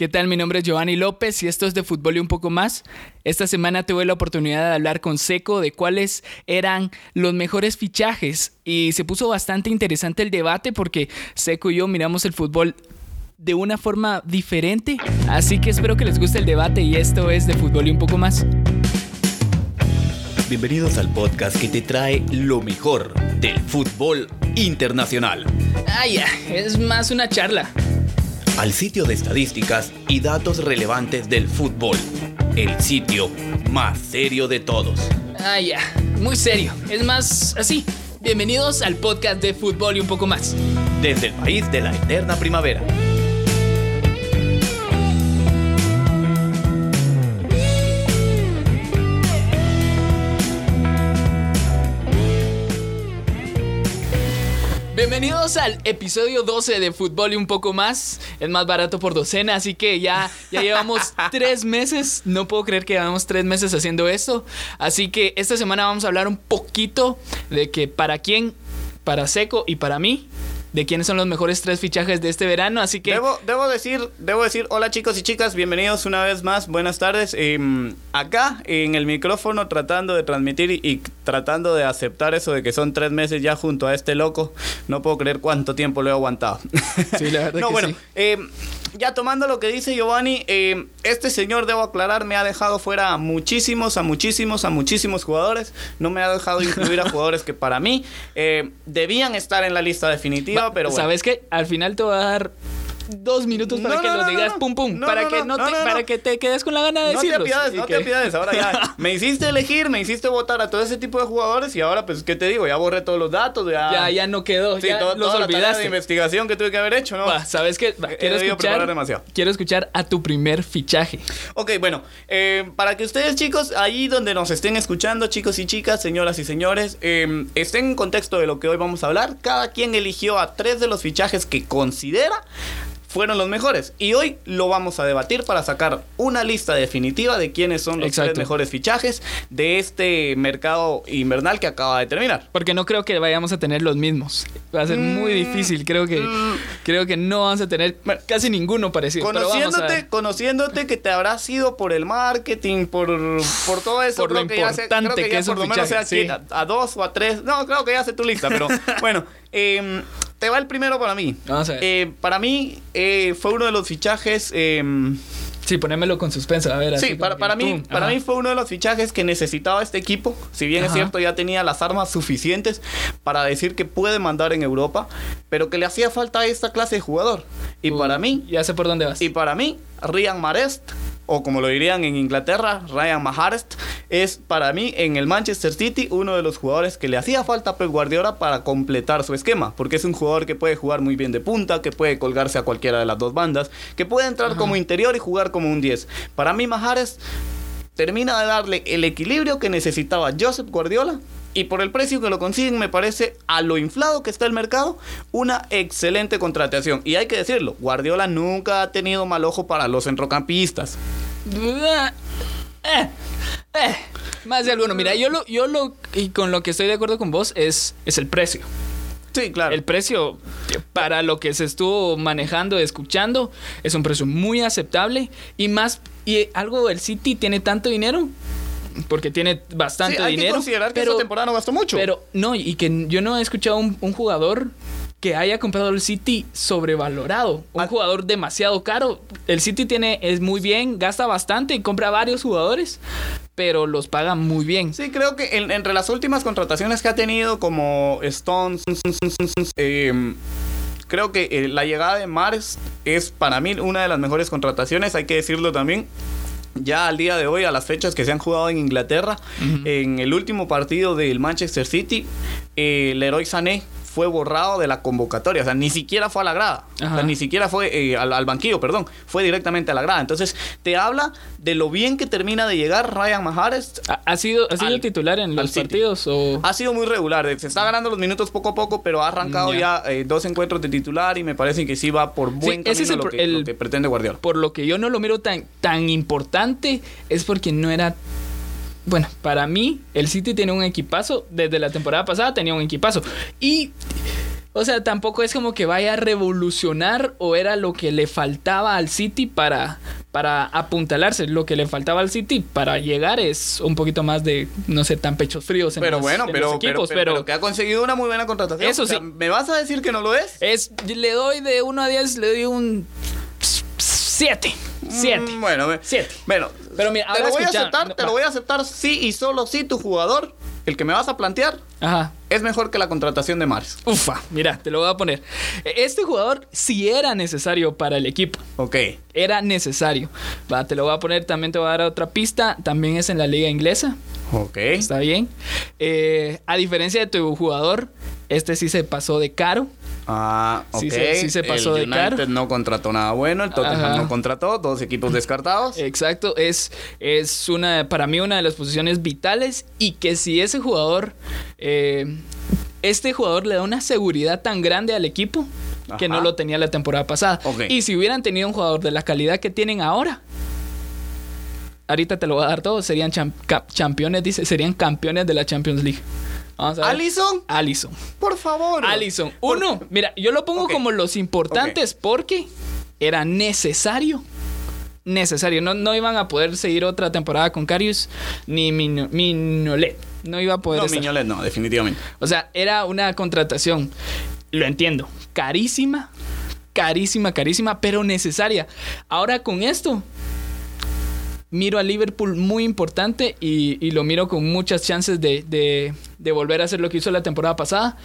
¿Qué tal? Mi nombre es Giovanni López y esto es de Fútbol y un poco más. Esta semana tuve la oportunidad de hablar con Seco de cuáles eran los mejores fichajes y se puso bastante interesante el debate porque Seco y yo miramos el fútbol de una forma diferente, así que espero que les guste el debate y esto es de Fútbol y un poco más. Bienvenidos al podcast que te trae lo mejor del fútbol internacional. Ah, ya, es más una charla al sitio de estadísticas y datos relevantes del fútbol. El sitio más serio de todos. Ah, ya, muy serio. Es más así. Bienvenidos al podcast de fútbol y un poco más. Desde el país de la eterna primavera. Bienvenidos al episodio 12 de Fútbol y un poco más. Es más barato por docena, así que ya, ya llevamos tres meses. No puedo creer que llevamos tres meses haciendo esto. Así que esta semana vamos a hablar un poquito de que para quién, para Seco y para mí, de quiénes son los mejores tres fichajes de este verano, así que... Debo, debo decir, debo decir, hola chicos y chicas, bienvenidos una vez más, buenas tardes. Em, acá en el micrófono tratando de transmitir y, tratando de aceptar eso de que son tres meses ya junto a este loco, no puedo creer cuánto tiempo lo he aguantado. Sí, la verdad. no, bueno, em, ya tomando lo que dice Giovanni, em, este señor, debo aclarar, me ha dejado fuera a muchísimos, a muchísimos, a muchísimos jugadores. No me ha dejado incluir a jugadores que para mí debían estar en la lista definitiva pero ¿Sabes qué? Al final te voy a dar dos minutos para que lo digas pum pum para que no, te, para que te quedes con la gana de decirlo. No te apiades, no te apiades. Ahora ya me hiciste elegir, me hiciste votar a todo ese tipo de jugadores y ahora pues qué te digo, ya borré todos los datos, ya ya, ya no quedó, sí, ya los olvidaste. de investigación que tuve que haber hecho, ¿no? ¿sabes qué? quiero escuchar demasiado. Quiero escuchar a tu primer fichaje. Ok, bueno, eh, para que ustedes chicos, ahí donde nos estén escuchando, chicos y chicas, señoras y señores, eh, estén en contexto de lo que hoy vamos a hablar. Cada quien eligió a tres de los fichajes que considera fueron los mejores. Y hoy lo vamos a debatir para sacar una lista definitiva de quiénes son los tres mejores fichajes de este mercado invernal que acaba de terminar. Porque no creo que vayamos a tener los mismos. Va a ser muy mm, difícil. Creo que, mm. creo que no vamos a tener casi ninguno parecido. Conociéndote, conociéndote que te habrá sido por el marketing, por, por todo eso. Por lo importante que, es por lo menos sea a, dos o a tres. No, creo que ya sé tu lista, pero bueno. Eh, te va el primero para mí. Vamos a ver. Eh, para mí eh, fue uno de los fichajes. Eh, sí, ponémelo con suspenso, a ver. Sí, para, para mí, para mí fue uno de los fichajes que necesitaba este equipo. Si bien es cierto, ya tenía las armas suficientes para decir que puede mandar en Europa, pero que le hacía falta esta clase de jugador. Y para mí. Ya sé por dónde vas. Y para mí, Rian Marest o como lo dirían en Inglaterra, Ryan Mahrez, es para mí en el Manchester City uno de los jugadores que le hacía falta a Pep Guardiola para completar su esquema, porque es un jugador que puede jugar muy bien de punta, que puede colgarse a cualquiera de las dos bandas, que puede entrar como interior y jugar como un 10. Para mí Mahrez termina de darle el equilibrio que necesitaba Joseph Guardiola y por el precio que lo consiguen me parece a lo inflado que está el mercado una excelente contratación y hay que decirlo Guardiola nunca ha tenido mal ojo para los centrocampistas eh, eh, más de alguno. Mira, yo lo, yo lo, y con lo que estoy de acuerdo con vos es, es el precio. Sí, claro. El precio para lo que se estuvo manejando, escuchando, es un precio muy aceptable y más, y algo, el City tiene tanto dinero porque tiene bastante sí, hay dinero. Que considerar que esta temporada no gastó mucho. Pero no, y que yo no he escuchado un, un jugador que haya comprado el City sobrevalorado. Un ah. jugador demasiado caro. El City tiene, es muy bien, gasta bastante y compra varios jugadores, pero los paga muy bien. Sí, creo que entre las últimas contrataciones que ha tenido, como Stones, em, creo que eh, la llegada de Mars es para mí una de las mejores contrataciones, hay que decirlo también ya al día de hoy, a las fechas que se han jugado en Inglaterra, en el último partido del Manchester City, eh, Leroy Sané fue borrado de la convocatoria. O sea, ni siquiera fue a la grada. O sea, ni siquiera fue eh, al, banquillo, perdón. Fue directamente a la grada. Entonces, te habla de lo bien que termina de llegar Ryan Mahrez. ¿Ha, sido, ha sido titular en los partidos? O... Ha sido muy regular. Se está ganando los minutos poco a poco, pero ha arrancado ya eh, dos encuentros de titular y me parece que sí va por buen camino ese es lo, que, lo que pretende Guardiola. Por lo que yo no lo miro tan, tan importante es porque no era bueno, para mí, el City tiene un equipazo. Desde la temporada pasada tenía un equipazo. Y O sea, tampoco es como que vaya a revolucionar o era lo que le faltaba al City para, para apuntalarse. Lo que le faltaba al City para llegar es un poquito más de no ser tan pechos fríos en Pero los- bueno, en pero, los pero, equipos. pero- pero que ha conseguido una muy buena contratación. Eso O sea, sí. ¿Me vas a decir que no lo es? es, le doy de 1 a 10, le doy un 7. 7. Mm, bueno, Siete. Bueno, Pero mira, te lo voy a aceptar, no, te lo voy a aceptar sí y solo si tu jugador, el que me vas a plantear, Ajá. es mejor que la contratación de Mares. Ufa, mira, te lo voy a poner. Este jugador sí era necesario para el equipo. Ok. Era necesario. Va, te lo voy a poner, también te voy a dar otra pista. También es en la liga inglesa. Ok. Está bien. Eh, a diferencia de tu jugador, este sí se pasó de caro. Ah, ok. Sí se- sí se pasó el de United caro. no contrató nada bueno, el Tottenham Ajá. no contrató, dos equipos descartados. Exacto, es, es una, para mí una de las posiciones vitales y que si ese jugador, eh, este jugador le da una seguridad tan grande al equipo que Ajá. no lo tenía la temporada pasada. Ok. Y si hubieran tenido un jugador de la calidad que tienen ahora, ahorita te lo voy a dar todo, serían cham- ca- campeones, dice, serían campeones de la Champions League. Vamos a ver. Alison, Allison. por favor. Allison. Por- Uno, mira, yo lo pongo como los importantes porque era necesario. Necesario. No, no iban a poder seguir otra temporada con Carius ni Mino- Minolet. No iba a poder. No, estar. Miñolet no, definitivamente. O sea, era una contratación. Lo entiendo. Carísima. Carísima, carísima, pero necesaria. Ahora con esto. Miro a Liverpool muy importante y, y lo miro con muchas chances de, de- de volver a hacer lo que hizo la temporada pasada.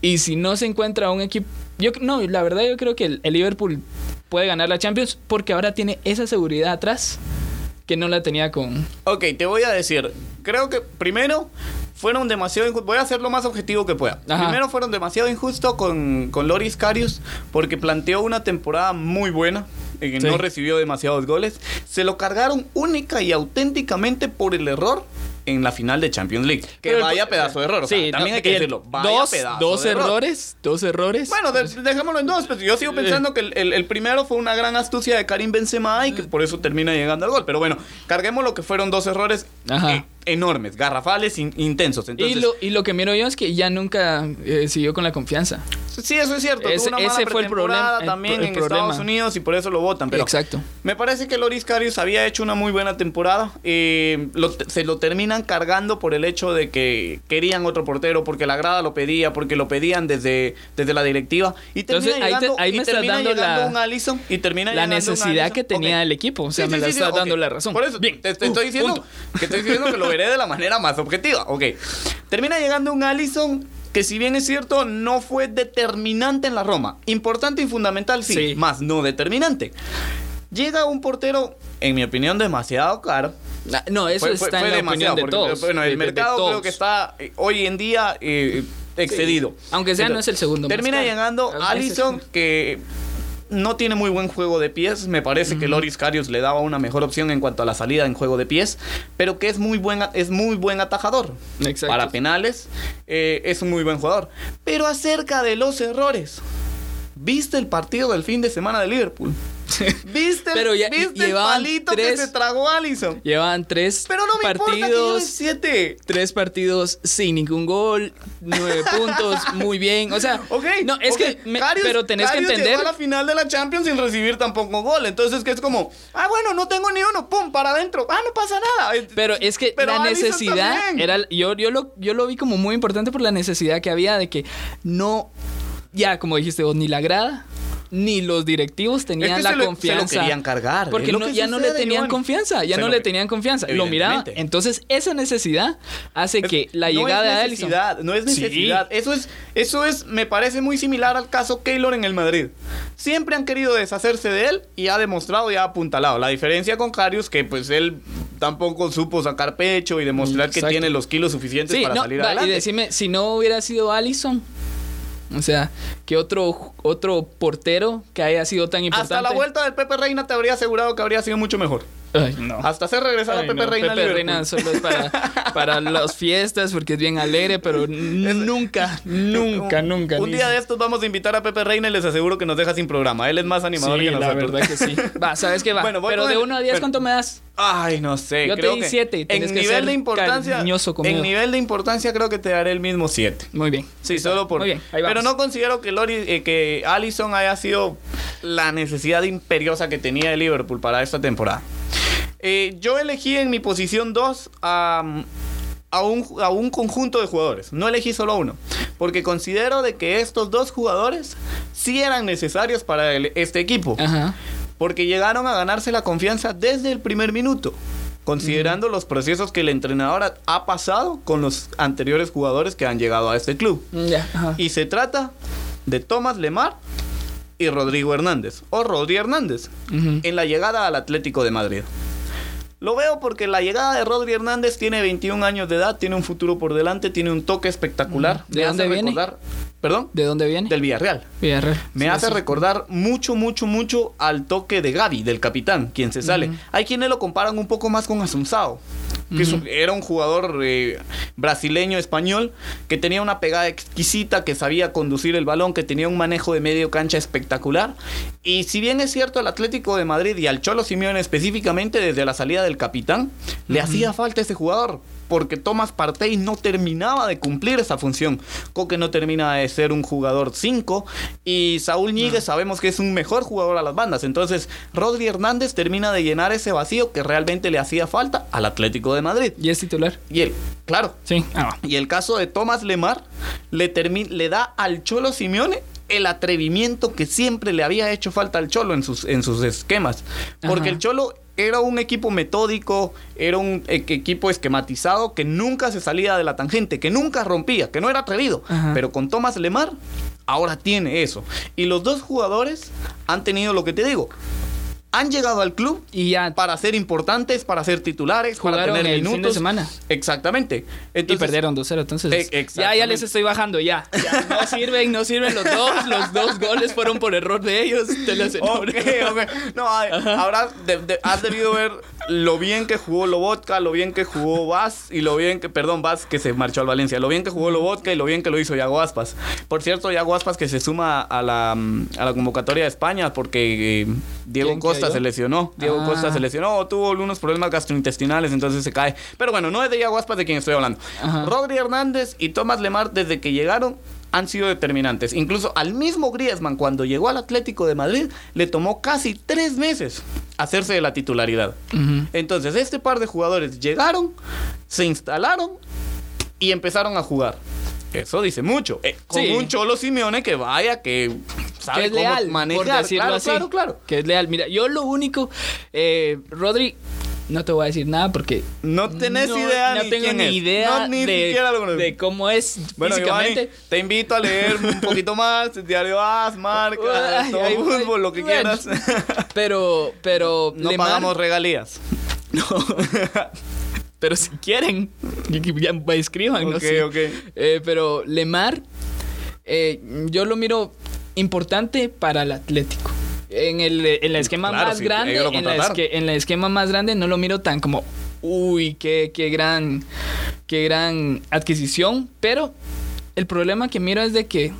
Y si no se encuentra un equipo... Yo, no, la verdad yo creo que el, el Liverpool puede ganar la Champions porque ahora tiene esa seguridad atrás que no la tenía con... Ok, te voy a decir. Creo que primero fueron demasiado injustos. Voy a ser lo más objetivo que pueda. Ajá. Primero fueron demasiado injustos con, con Loris Karius porque planteó una temporada muy buena. Que Sí. no recibió demasiados goles. Se lo cargaron única y auténticamente por el error en la final de Champions League. Que Pero el- vaya pedazo de error. o sea, Sí, también no, hay que decirlo. Vaya Dos, pedazo dos de error. errores. Dos errores. Bueno, de- dejémoslo en dos. Pues yo sigo pensando que el, el- el primero fue una gran astucia de Karim Benzema y que por eso termina llegando al gol. Pero bueno, carguemos lo que fueron dos errores eh, enormes, garrafales, in- intensos. Entonces, y, lo, y lo que miro yo es que ya nunca eh, siguió con la confianza. Sí, eso es cierto. Ese- tuvo una mala ese fue el problema- también el en problema. Estados Unidos y por eso lo votan. Pero Exacto. me parece que Loris Karius había hecho una muy buena temporada. Eh, lo- se lo terminan cargando por el hecho de que querían otro portero, porque la grada lo pedía, porque lo pedían desde, desde la directiva. Y termina Entonces, ahí te- llegando, ahí me estás termina dando llegando la- un Alisson y termina La llegando necesidad que tenía el equipo. O sea, Sí, me sí, la sí, estás dando la razón. Por eso, Bien. te, te Uh, estoy diciendo punto. que estoy diciendo que lo veré de la manera más objetiva. Ok. Termina llegando un Allison que si bien es cierto, no fue determinante en la Roma. Importante y fundamental, sí, Sí. más no determinante. Llega un portero, en mi opinión, demasiado caro. Ah, No, eso Fue- fue- está fue en la opinión de porque, todos. Bueno, el de- de mercado creo que está eh, hoy en día eh, excedido. Aunque sea, no es el segundo Termina llegando Ah, Allison, que no tiene muy buen juego de pies. Me parece que Loris Karius le daba una mejor opción en cuanto a la salida en juego de pies, pero que es muy buen, es muy buen atajador. Exacto. Para penales, eh, es un muy buen jugador. Pero acerca de los errores, ¿viste el partido del fin de semana de Liverpool? ¿Viste, el- Pero ya- ¿viste el llevaban palito que tres- se tragó Allison? Llevan tres Pero no me importa que partidos. siete. Tres partidos sin ningún gol, nueve puntos, muy bien. O sea, no, es ok. que, me- pero tenés que entender. Llegó a la final de la Champions sin recibir tampoco gol. Entonces, que es como, ah, bueno, no tengo ni uno, pum, para adentro. Ah, no pasa nada. Eh, Pero es que Pero la necesidad también. era yo yo lo yo lo vi como muy importante por la necesidad que había de que no ya como dijiste vos ni la grada ni los directivos tenían que la se lo- confianza. se lo querían cargar, Porque no- ya no le tenían confianza, ya Se no lo le tenían confianza. Lo miraban. Evidentemente. Entonces, esa necesidad hace Es- que la llegada de Allison. necesidad, No es Sí. necesidad. Eso es, eso es, me parece muy similar al caso Keylor en el Madrid. Siempre han querido deshacerse de él y ha demostrado y ha apuntalado. La diferencia con Karius, que pues él tampoco supo sacar pecho y demostrar que tiene los kilos suficientes Sí, para no, salir adelante. y decime, si no hubiera sido Allison, o sea, que otro, otro portero que haya sido tan importante. Hasta la vuelta del Pepe Reina te habría asegurado que habría sido mucho mejor. Ay, no. Hasta hacer regresar Ay, a Pepe no, Reina Pepe Liverpool. Reina solo es para, para las fiestas porque es bien alegre, pero nunca, nunca, nunca. Un ni- día de estos vamos a invitar a Pepe Reina y les aseguro que nos deja sin programa. Él es más animador Sí, que la nosotros. verdad que sí. Va, ¿sabes qué va? Bueno, voy pero de el- 1 a 10, bueno. ¿cuánto me das? Ay, no sé. Yo te creo di que siete y tienes En que nivel ser de importancia. En nivel de importancia creo que te daré el mismo 7. Muy bien. Sí, solo por. Muy bien, ahí Pero no considero que Lori, eh, que Allison haya sido la necesidad imperiosa que tenía el Liverpool para esta temporada. Eh, yo elegí en mi posición 2 a, a, un, a un conjunto de jugadores. No elegí solo uno. Porque considero de que estos dos jugadores sí eran necesarios para el- este equipo. Ajá. Porque llegaron a ganarse la confianza desde el primer minuto. Considerando los procesos que el entrenador ha- pasado con los anteriores jugadores que han llegado a este club. Y se trata de Tomás Lemar y Rodrigo Hernández, o Rodri Hernández, en la llegada al Atlético de Madrid. Lo veo porque la llegada de Rodri Hernández tiene 21 años de edad, tiene un futuro por delante, tiene un toque espectacular. ¿De dónde viene? recordar- ¿Perdón? ¿De dónde viene? Del Villarreal. Villarreal. Me Sí, hace sí. recordar mucho, mucho, mucho al toque de Gaby, del capitán, quien se sale. Hay quienes lo comparan un poco más con Asunzao, que era un jugador eh, brasileño español que tenía una pegada exquisita, que sabía conducir el balón, que tenía un manejo de medio cancha espectacular. Y si bien es cierto al Atlético de Madrid y al Cholo Simeone específicamente desde la salida del capitán, le hacía falta ese jugador. Porque Tomás Partey no terminaba de cumplir esa función. Coque no termina de ser un jugador 5. Y Saúl Ñíguez sabemos que es un mejor jugador a las bandas. Entonces, Rodri Hernández termina de llenar ese vacío que realmente le hacía falta al Atlético de Madrid. ¿Y es titular? Y él, claro. Sí. Ah, Y el caso de Tomás Lemar le, le da al Cholo Simeone el atrevimiento que siempre le había hecho falta al Cholo en sus, en sus esquemas. Porque Ajá. el Cholo era un equipo metódico, era un e- equipo esquematizado que nunca se salía de la tangente, que nunca rompía, que no era atrevido. Ajá. Pero con Tomás Lemar ahora tiene eso. Y los dos jugadores han tenido lo que te digo. Han llegado al club Y ya. para ser importantes, para ser titulares, para tener el fin de minutos. semana. Exactamente. Y perdieron 2-0, entonces. Eh, ya, ya les estoy bajando, ya. Ya, No sirven, no sirven los dos. Los dos goles fueron por error de ellos. Te los Ok, ok. No, ahora de- de- has debido ver lo bien que jugó Lobotka, lo bien que jugó Vaz y lo bien que, perdón, Vaz que se marchó al Valencia, lo bien que jugó Lobotka y lo bien que lo hizo Yago Aspas. Por cierto, Yago Aspas que se suma a la, mm, a la convocatoria de España porque eh, Diego ¿Quién Costa se lesionó. Diego Ah. Costa se lesionó, tuvo algunos problemas gastrointestinales, entonces se cae. Pero bueno, no es de Yago Aspas de quien estoy hablando. Ajá. Rodri Hernández y Tomás Lemar desde que llegaron han sido determinantes. Incluso al mismo Griezmann cuando llegó al Atlético de Madrid le tomó casi tres meses hacerse de la titularidad. Entonces este par de jugadores llegaron, se instalaron y empezaron a jugar. Eso dice mucho. Eh, con Sí. un Cholo Simeone que vaya, que sabe que es cómo leal, manejar. por decirlo claro, así. claro, claro. Que es leal. Mira, yo lo único, eh, Rodri, no te voy a decir nada porque No tenés no- idea no ni tengo quién ni idea No, ni de, siquiera lo de cómo es Bueno, Giovanni, físicamente. te invito a leer un poquito más, Diario As, Marca, Ay, todo ay, fútbol, lo que bueno. quieras. Pero, pero No Lemar- pagamos regalías. No. pero si quieren, ya escriban, no Ok, sé. ok. Eh, pero Lemar, eh, yo lo miro importante para el Atlético. En el, en el esquema Claro, más sí, grande, en, la esque- en esquema más grande no lo miro tan como, uy, qué, qué gran, qué gran adquisición. Pero el problema que miro es de que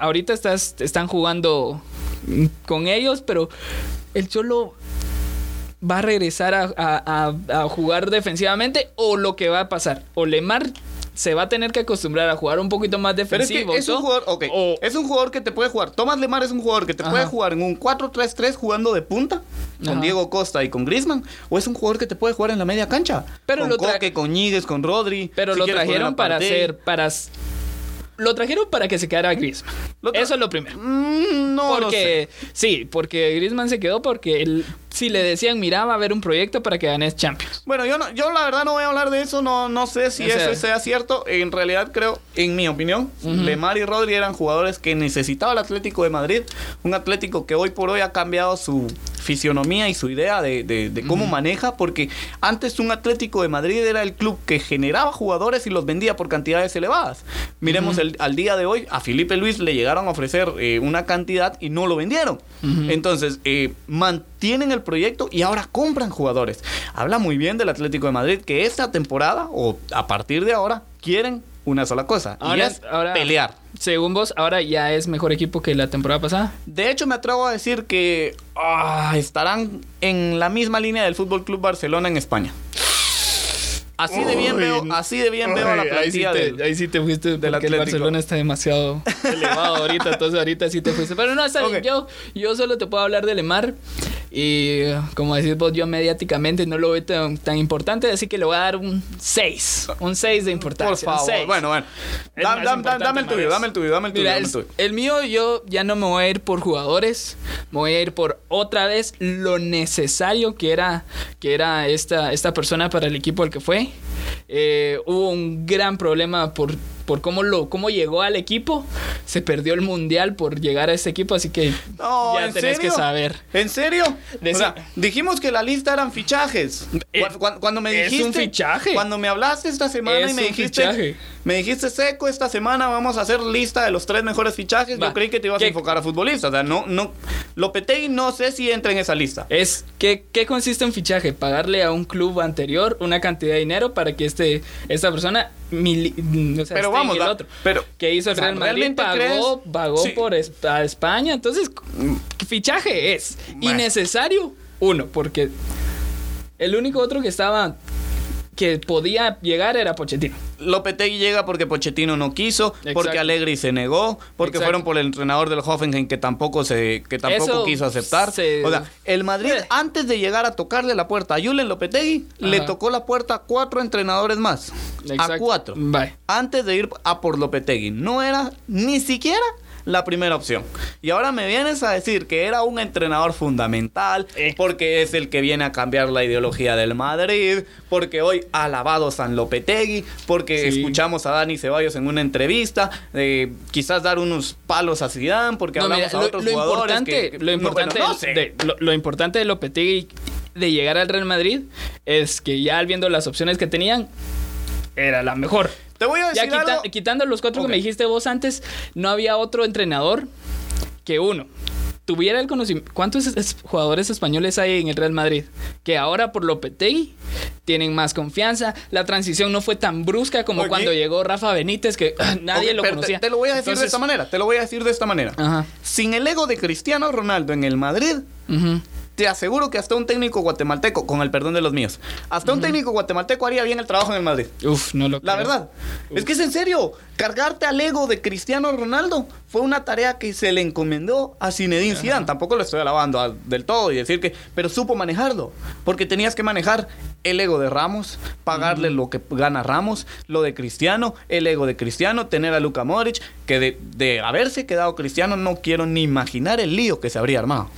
ahorita estás, están jugando con ellos, pero el Cholo va a regresar a, a- a- a jugar defensivamente o lo que va a pasar. O Lemar se va a tener que acostumbrar a jugar un poquito más Pero es defensivo. que es un jugador, O- es un jugador que te puede jugar. Tomás Lemar es un jugador que te Ajá. puede jugar en un 4-3-3 jugando de punta con Ajá. Diego Costa y con Griezmann, o es un jugador que te puede jugar en la media cancha. Pero con lo Coque, con con Rodri. Pero si lo trajeron para hacer, para lo trajeron para que se quedara Griezmann. Eso es lo primero. Mm, no lo sé. porque sí, porque Griezmann se quedó porque él, si le decían, mira, va a haber un proyecto para que ganes Champions. Bueno, yo no, yo la verdad no voy a hablar de eso, no, no sé si sea- eso sea cierto. En realidad creo, en mi opinión, Lemar y Rodri eran jugadores que necesitaba el Atlético de Madrid. Un Atlético que hoy por hoy ha cambiado su fisionomía y su idea de, de- de cómo maneja, porque antes un Atlético de Madrid era el club que generaba jugadores y los vendía por cantidades elevadas. Miremos el- al día de hoy, a Felipe Luis le llegaron a ofrecer eh, una cantidad y no lo vendieron. Entonces, eh, mantienen el proyecto y ahora compran jugadores. Habla muy bien del Atlético de Madrid que esta temporada o a partir de ahora quieren una sola cosa y Ahora, es ahora, pelear. Según vos, ahora ya es mejor equipo que la temporada pasada. De hecho, me atrevo a decir que ah, estarán en la misma línea del Fútbol Club Barcelona en España. Así de bien Uy, veo, así de bien veo la Ay, ahí sí plantilla te, del- ahí sí te fuiste del porque el Atlético. Barcelona está demasiado elevado ahorita, entonces ahorita sí te fuiste. Pero no, está bien, Ok. yo, yo solo te puedo hablar de Lemar y como decís vos, yo mediáticamente no lo veo tan, tan importante, así que le voy a dar un 6, un 6 de Por importancia. un favor. seis. Bueno, bueno. Da- da- importante, dame el tuyo, dame el tuyo, dame el tuyo. Mira, dame el el, tuyo. el mío yo ya no me voy a ir por jugadores, me voy a ir por otra vez lo necesario que era, que era esta, esta persona para el equipo al que fue. Eh, hubo un gran problema por, por cómo, lo, cómo llegó al equipo. Se perdió el mundial por llegar a este equipo, así que No, ya ¿en tenés serio? que saber. ¿En serio? Decí- O sea, dijimos que la lista eran fichajes. Eh, Cu- cu- cuando me es dijiste un fichaje. Cuando me hablaste esta semana Es y me dijiste fichaje. Me dijiste seco esta semana vamos a hacer lista de los tres mejores fichajes, Va. yo creí que te ibas ¿Qué- a enfocar a futbolistas, o sea, no no Lopetegui no sé si entra en esa lista. Es ¿qué, ¿qué consiste en fichaje? Pagarle a un club anterior una cantidad de dinero para que este, esta persona mili- mm, o sea, Pero vamos, el va, otro. pero, que hizo el Real Madrid ¿realmente pagó, crees? pagó Sí. por es- a España. Entonces, fichaje es Bueno. innecesario. Uno, porque el único otro que estaba que podía llegar era Pochettino. Lopetegui llega porque Pochettino no quiso, porque. Allegri se negó, porque Exacto. fueron por el entrenador del Hoffenheim que tampoco se que tampoco Eso quiso aceptar. se- O sea, el Madrid Eh. antes de llegar a tocarle la puerta a Julen Lopetegui, le tocó la puerta a cuatro entrenadores más. A cuatro. Bye. Antes de ir a por Lopetegui, no era ni siquiera la primera opción. Y ahora me vienes a decir que era un entrenador fundamental, Eh. porque es el que viene a cambiar la ideología del Madrid, porque hoy ha alabado San Lopetegui, porque Sí. escuchamos a Dani Ceballos en una entrevista, eh, quizás dar unos palos a Zidane, porque No, hablamos mira, a lo, otros lo jugadores importante, que- que- lo no, bueno, importante, no de- sé. de- lo, lo importante de Lopetegui de llegar al Real Madrid es que ya viendo las opciones que tenían era la mejor. Te voy a Ya decir quita- algo. quitando los cuatro Ok. que me dijiste vos antes, no había otro entrenador que uno tuviera el conocimiento. ¿Cuántos es- es- jugadores españoles hay en el Real Madrid? Que ahora por Lopetegui tienen más confianza. La transición no fue tan brusca como Oye. cuando llegó Rafa Benítez, que ah, nadie Ok, lo conocía. Te, te lo voy a decir de Entonces- esta manera, te lo voy a decir de esta manera. Ajá. Sin el ego de Cristiano Ronaldo en el Madrid, Ujú. Te aseguro que hasta un técnico guatemalteco, con el perdón de los míos, hasta un técnico guatemalteco haría bien el trabajo en el Madrid. Uf, no lo La creo. verdad. Es que es en serio. Cargarte al ego de Cristiano Ronaldo fue una tarea que se le encomendó a Zinedine Zidane. Tampoco lo estoy alabando a- del todo y decir que... Pero supo manejarlo. Porque tenías que manejar el ego de Ramos, pagarle lo que gana Ramos, lo de Cristiano, el ego de Cristiano, tener a Luka Modric, que de, de haberse quedado Cristiano no quiero ni imaginar el lío que se habría armado.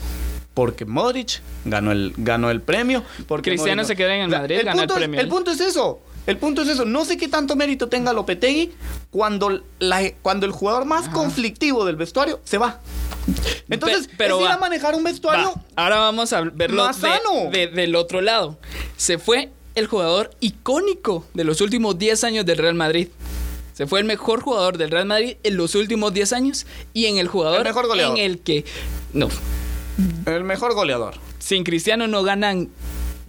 Porque Modric ganó el, ganó el premio. Porque Cristiano Modric se queda en el Madrid, gana el es- premio. el punto es eso. El punto es eso. No sé qué tanto mérito tenga Lopetegui cuando, la- cuando el jugador más conflictivo del vestuario se va. Entonces, Pe- pero es ir va. a manejar un vestuario. Va, Ahora vamos a verlo más de- sano. de- del otro lado. Se fue el jugador icónico de los últimos 10 años del Real Madrid. Se fue el mejor jugador del Real Madrid en los últimos 10 años y en el jugador El mejor en el que no, El mejor goleador. sin Cristiano no ganan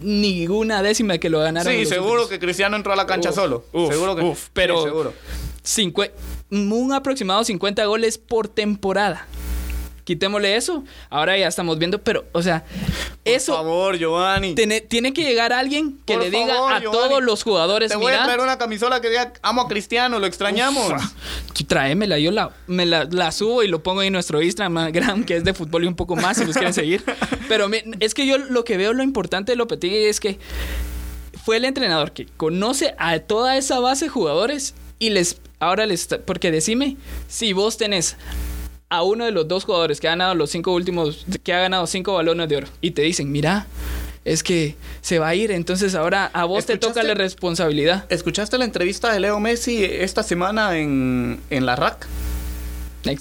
ninguna décima que lo ganaron. Sí, seguro últimos. que Cristiano entró a la cancha Uf, solo. uf, seguro que uf, pero- sí, seguro. Un aproximado 50 goles por temporada. Quitémosle eso. Ahora ya estamos viendo, pero, o sea, eso Por favor, Giovanni. tiene, tiene que llegar alguien que Por le diga favor, a Giovanni. todos los jugadores, Te voy a mira, traer una camisola que diga amo a Cristiano, lo extrañamos. tú tráemela, yo la, me la, la subo y lo pongo en nuestro Instagram, que es de fútbol y un poco más, si los quieren seguir. Pero me- es que yo lo que veo, lo importante de Lopetegui es que fue el entrenador que conoce a toda esa base de jugadores y les, ahora les, porque decime, si vos tenés a uno de los dos jugadores que ha ganado los cinco últimos, que ha ganado cinco balones de oro y te dicen, mira, es que se va a ir, entonces ahora a vos te toca la responsabilidad. ¿Escuchaste la entrevista de Leo Messi esta semana en, en la RAC?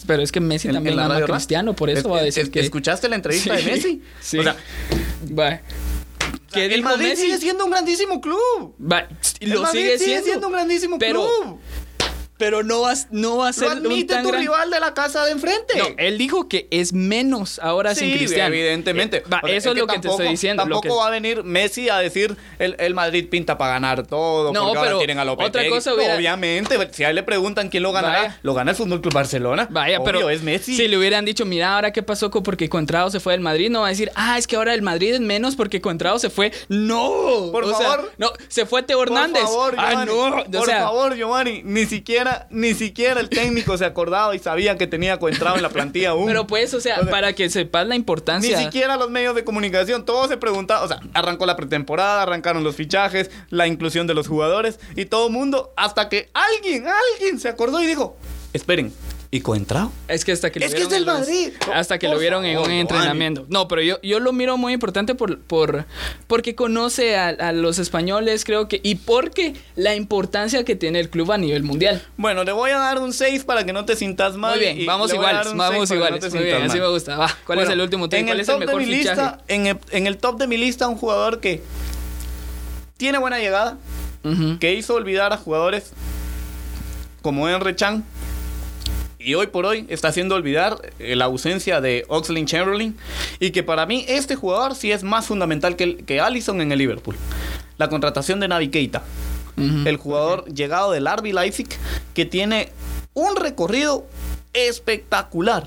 Pero es que Messi En- también en ama a. Cristiano, por eso Es- va a decir es- que... ¿Escuchaste la entrevista de Messi? sí. O sea, Va. ¿Qué el dijo Madrid Messi? sigue siendo un grandísimo club. Va, El Lo Madrid sigue siendo. un grandísimo pero, club. Pero no va, no va a Lo ser un admite tan tu gran... rival de la casa de enfrente. No, él dijo que es menos ahora sin Sí, Cristiano. evidentemente. Eh, va, eso es, lo que te estoy diciendo. lo Tampoco que- va a venir Messi a decir el, el Madrid pinta para ganar todo. No, porque ahora pero tienen a Lopetegui. otra cosa hubiera- Obviamente, si a él le preguntan quién lo ganará, Vaya. lo gana el Fútbol Club Barcelona. Vaya, Obvio, pero es Messi. si le hubieran dicho, mira, ahora qué pasó porque Contrado se fue del Madrid, no va a decir, ah, es que ahora el Madrid es menos porque Contrado se fue. No, Por o sea, favor. no, se fue Teo Por Hernández. favor, ah, Giovanni, no, o por sea, favor, Giovanni, ni siquiera, ni siquiera el técnico se acordaba y sabía que tenía Coentrao en la plantilla aún. pero pues, o sea, O sea, para que sepas la Ni importancia. siquiera los medios de comunicación, todos se preguntaban, o sea, arrancó la pretemporada, arrancaron los fichajes, la inclusión de los jugadores y todo mundo, hasta que alguien, alguien se acordó y dijo, esperen, ¿y Coentrao? Es que hasta que lo Es que vieron es en del los- Madrid. Hasta que Por lo vieron en un entrenamiento. No, pero yo, yo lo miro muy importante por, por porque conoce a, a los españoles, creo que, y porque la importancia que tiene el club a nivel mundial. Bueno, le voy a dar un 6 para que no te sintas mal. Muy bien, y vamos iguales, vamos 6 para que no iguales. te Muy bien, así me gusta. Va, ¿cuál Bueno, es el último en ¿Cuál el es el top de mejor mi fichaje? lista, en el, en el top de mi lista, un jugador que tiene buena llegada, que hizo olvidar a jugadores como Henry Chan. Y hoy por hoy está haciendo olvidar eh, la ausencia de Oxley Chamberlain. Y que para mí este jugador sí es más fundamental que, el- que Allison en el Liverpool. La contratación de Navi Keita. El jugador llegado del RB Leipzig que tiene un recorrido espectacular.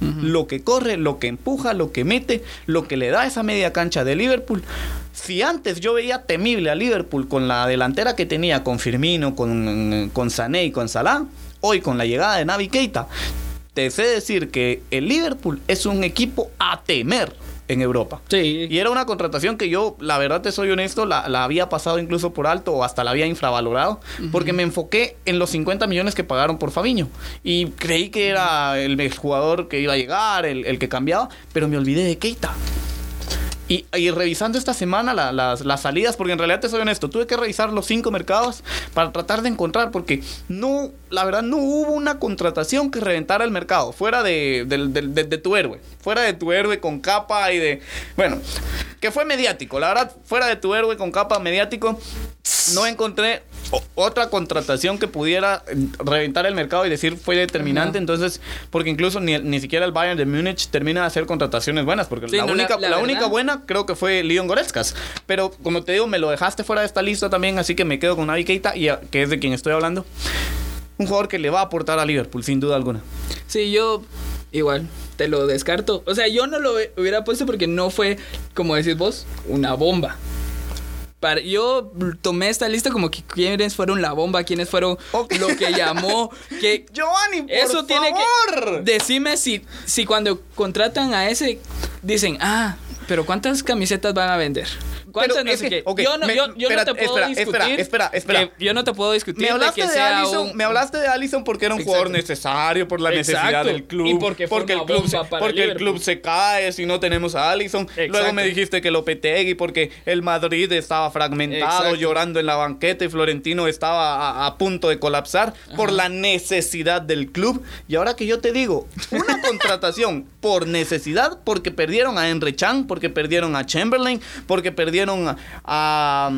Lo que corre, lo que empuja, lo que mete, lo que le da esa media cancha de Liverpool. Si antes yo veía temible a Liverpool con la delantera que tenía con Firmino, con, con Sané y con Salah, hoy con la llegada de Navi Keita, te sé decir que el Liverpool es un equipo a temer en Europa. Sí. Y era una contratación que yo, la verdad te soy honesto, la, la había pasado incluso por alto o hasta la había infravalorado, porque me enfoqué en los 50 millones que pagaron por Fabiño. Y creí que era el, el jugador que iba a llegar, el, el que cambiaba, pero me olvidé de Keita. Y, revisando esta semana la- las, salidas, porque en realidad te soy honesto, tuve que revisar los cinco mercados para tratar de encontrar, porque no, la verdad, no hubo una contratación que reventara el mercado, fuera de, tu héroe, fuera de tu héroe con capa y de. Bueno, que fue mediático, la verdad, fuera de tu héroe con capa mediático, no encontré otra contratación que pudiera eh, reventar el mercado y decir fue determinante. Entonces, porque incluso ni, ni siquiera el Bayern de Múnich termina de hacer contrataciones buenas, porque Sí, la, no, única, la única buena creo que fue Leon Goretzkas. Pero como te digo, me lo dejaste fuera de esta lista también, así que me quedo con Navi Keita, y, a- que es de quien estoy hablando. Un jugador que le va a aportar a Liverpool, sin duda alguna. Sí, yo igual te lo descarto. O sea, yo no lo hubiera puesto porque no fue, como decís vos, una bomba. Para, yo tomé esta lista como que quiénes fueron la bomba, quiénes fueron Ok. lo que llamó, que Giovanni, por eso tiene favor. que decime si si cuando contratan a ese dicen, "Ah, pero ¿cuántas camisetas van a vender?" ¿Cuántas Pero no es sé que, qué? ok, yo no, me- yo, yo no espera, te puedo espera, discutir. espera, espera, espera. que yo no te puedo discutir Me de hablaste que de, Allison, un- me hablaste de Allison porque era un Exacto. jugador necesario por la Exacto. necesidad del club. Y porque fue el club se, porque el club se cae si no tenemos a Allison. Luego Exacto. me dijiste que Lopetegui porque el Madrid estaba fragmentado, llorando en la banqueta y Florentino estaba a, a punto de colapsar por la necesidad del club. Y ahora que yo te digo, una contratación por necesidad, porque perdieron a Henry Chan, porque perdieron a Chamberlain, porque perdieron a, a,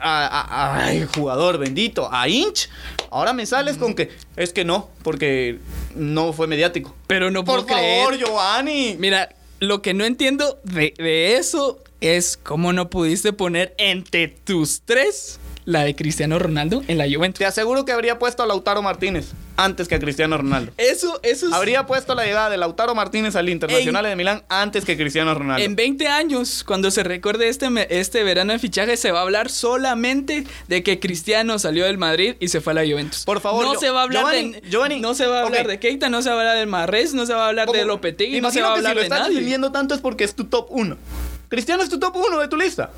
a- a- a- ay, jugador bendito, a Inch. Ahora me sales con que es que no, porque no fue mediático. Pero no Por puedo creer. favor, Giovanni. Mira, lo que no entiendo de, de eso es cómo no pudiste poner entre tus tres la de Cristiano Ronaldo en la Juventus. Te aseguro que habría puesto a Lautaro Martínez antes que a Cristiano Ronaldo. Eso, eso es... Habría puesto la llegada de Lautaro Martínez al Internacional de Milán antes que Cristiano Ronaldo. En 20 años, cuando se recuerde este, este verano de fichaje, se va a hablar solamente de que Cristiano salió del Madrid y se fue a la Juventus. Por favor, no se va a hablar Giovanni, de Giovanni, no se va a hablar de Keita, no se va a hablar del Marres, no se va a hablar de Lopetegui, no se Imagino va a que si lo de estás nadie. tanto es porque es tu top 1. Cristiano es tu top 1 de tu lista.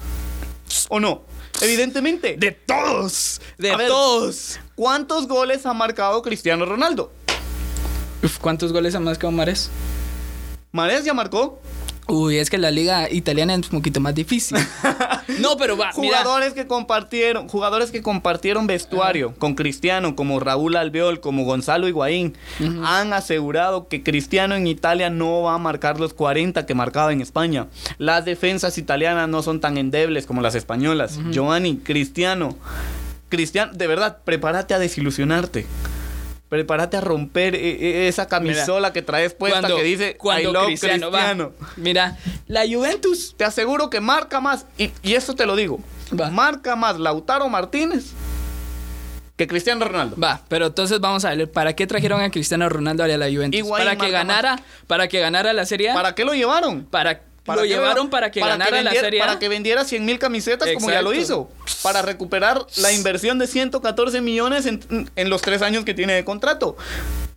¿O no? Evidentemente. De todos, de ver. todos. ¿Cuántos goles ha marcado Cristiano Ronaldo? Uf, ¿Cuántos goles ha marcado Mares? Mares ya marcó. Uy, es que la liga italiana es un poquito más difícil. no, pero va, mira. Jugadores que compartieron, jugadores que compartieron vestuario con Cristiano, como Raúl Albiol, como Gonzalo Higuaín, han asegurado que Cristiano en Italia no va a marcar los 40 que marcaba en España. Las defensas italianas no son tan endebles como las españolas. Giovanni, Cristiano, Cristiano, de verdad, prepárate a desilusionarte. Prepárate a romper e- e- esa camisola que traes puesta que dice cuando I love Cristiano, va. Mira, la Juventus Te aseguro que marca más, y, y eso te lo digo, Va. marca más Lautaro Martínez que Cristiano Ronaldo. Va, pero entonces vamos a ver, ¿para qué trajeron a Cristiano Ronaldo a la Juventus? Higuaín para que ganara, para que ganara la Serie A. ¿Para qué lo llevaron? Para, ¿Para lo llevaron para que ganara la vendiera, Serie A. Para que vendiera 100 mil camisetas como ya lo hizo. Para recuperar la inversión de 114 millones en, en los tres años que tiene de contrato.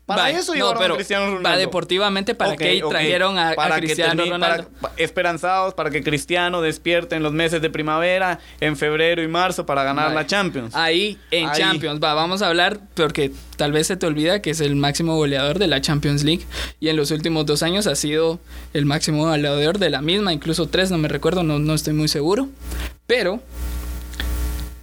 Para Va, eso no, llevaron pero a Cristiano Ronaldo. Va deportivamente, ¿para Ok, qué ok. trajeron a, Para que Cristiano Ronaldo? para- esperanzados para que Cristiano despierte en los meses de primavera, en febrero y marzo para ganar Vale. la Champions. Ahí, en Ahí. Champions. Va, vamos a hablar, porque tal vez se te olvida que es el máximo goleador de la Champions League. Y en los últimos dos años ha sido el máximo goleador de la misma, incluso tres, no me recuerdo, no, no estoy muy seguro. Pero.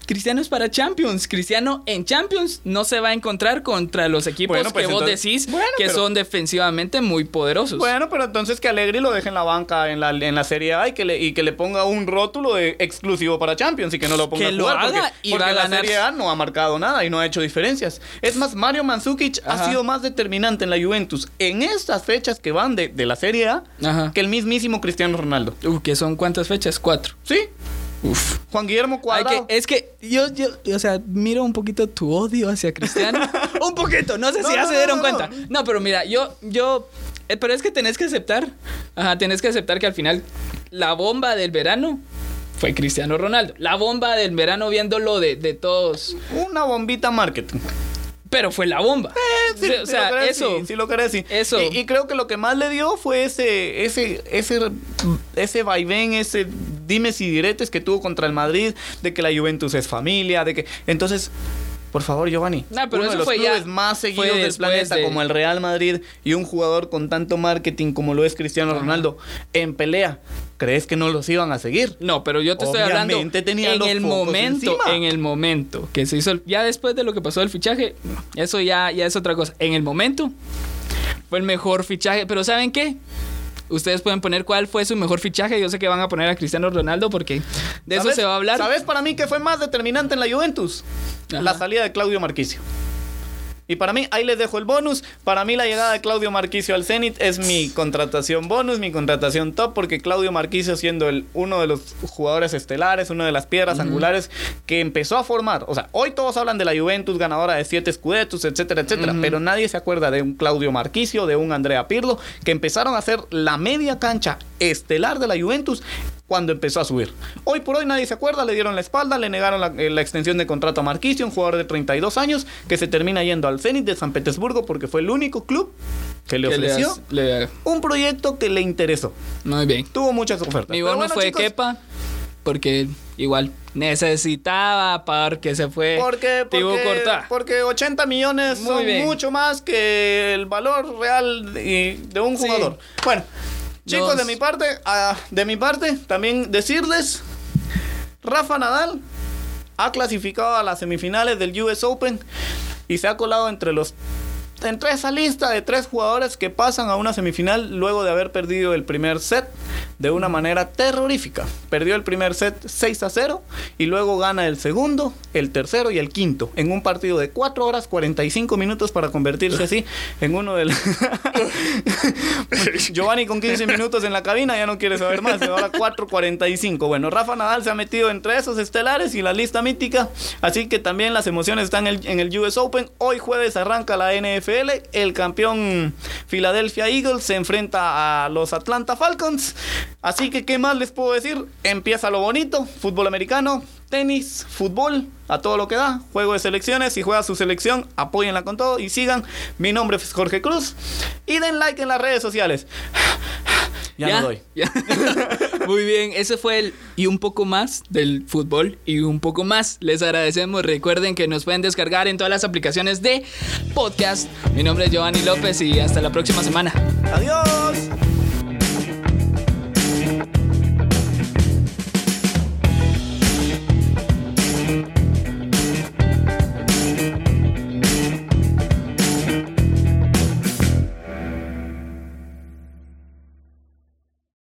Cristiano es para Champions. Cristiano en Champions no se va a encontrar contra los equipos Bueno, pues que vos decís bueno, que pero- son defensivamente muy poderosos. Bueno, pero entonces que Alegri lo deje en la banca en la, en la Serie A y que, le, y que le ponga un rótulo de exclusivo para Champions y que no lo ponga Que a lo jugar haga porque, y porque va a la ganar. Serie A no ha marcado nada y no ha hecho diferencias. Es más, Mario Mandzukic Ajá. ha sido más determinante en la Juventus en estas fechas que van de, de la Serie A Ajá. que el mismísimo Cristiano Ronaldo. Uh, que son cuántas fechas? Cuatro. ¿Sí? Juan Guillermo Cuadrado. que- es que yo, yo, o sea, miro un poquito tu odio hacia Cristiano. un poquito, no sé No, si ya no, se dieron no, cuenta. no. No, pero mira, yo, yo, eh, pero es que tenés que aceptar, ajá, tenés que aceptar que al final la bomba del verano fue Cristiano Ronaldo. La bomba del verano viéndolo de, de todos, Una bombita marketing. Pero fue la bomba. Sí, o sea, lo crees, eso. sí, si lo crees, sí. Eso. Y, y creo que lo que más le dio fue ese, ese, ese, ese vaivén, ese dimes y diretes que tuvo contra el Madrid, de que la Juventus es familia, de que. Entonces. Por favor, Giovanni. No, pero uno eso de los fue ya- clubes más fue seguidos del planeta, de- como el Real Madrid, y un jugador con tanto marketing como lo es Cristiano Ronaldo, en pelea, ¿crees que no los iban a seguir? No, pero yo te estoy hablando Obviamente tenía en los el momento, encima. en el momento que se hizo, el- ya después de lo que pasó el fichaje, eso ya, ya es otra cosa. En el momento fue el mejor fichaje, pero ¿saben qué? Ustedes pueden poner cuál fue su mejor fichaje. Yo sé que van a poner a Cristiano Ronaldo porque de eso ¿Sabes- se va a hablar. ¿Sabes para mí qué fue más determinante en la Juventus? Ajá. La salida de Claudio Marquicio. Y para mí, ahí les dejo el bonus. Para mí, la llegada de Claudio Marquicio al Zenit es mi contratación bonus, mi contratación top, porque Claudio Marquicio, siendo el, uno de los jugadores estelares, una de las piedras angulares que empezó a formar. O sea, hoy todos hablan de la Juventus ganadora de siete escudetos, etcétera, etcétera, pero nadie se acuerda de un Claudio Marquicio, de un Andrea Pirlo, que empezaron a ser la media cancha estelar de la Juventus cuando empezó a subir. Hoy por hoy nadie se acuerda, le dieron la espalda, le negaron la, eh, la extensión de contrato a Marquisio, un jugador de 32 años que se termina yendo al Zenit de San Petersburgo porque fue el único club que le Que le ofreció has- le- un proyecto que le interesó. muy bien. Tuvo muchas ofertas. Mi bonus bueno, fue chicos, Kepa porque igual necesitaba porque se fue Porque, porque, porque 80 millones Muy son bien. mucho más que el valor real de, de un Sí. jugador. Bueno, chicos, de mi parte, ah, de mi parte, también decirles, Rafa Nadal ha clasificado a las semifinales del US Open y se ha colado entre los entre esa lista de tres jugadores que pasan a una semifinal luego de haber perdido el primer set de una manera terrorífica. Perdió el primer set 6 a 0 y luego gana el segundo, el tercero y el quinto en un partido de 4 horas 45 minutos para convertirse así en uno del... Giovanni con 15 minutos en la cabina ya no quiere saber más, se va a la 4.45. Bueno, Rafa Nadal se ha metido entre esos estelares y la lista mítica, así que también las emociones están en el US Open. Hoy jueves arranca la NFL, el campeón Philadelphia Eagles se enfrenta a los Atlanta Falcons. Así que, ¿qué más les puedo decir? Empieza lo bonito, fútbol americano, tenis, fútbol, a todo lo que da, juego de selecciones, si juega su selección, apóyenla con todo y sigan. Mi nombre es Jorge Cruz y den like en las redes sociales. Ya, no doy. Ya. Muy bien, ese fue el y un poco más del fútbol y un poco más. Les agradecemos. Recuerden que nos pueden descargar en todas las aplicaciones de podcast. Mi nombre es Giovanni López y hasta la próxima semana. Adiós.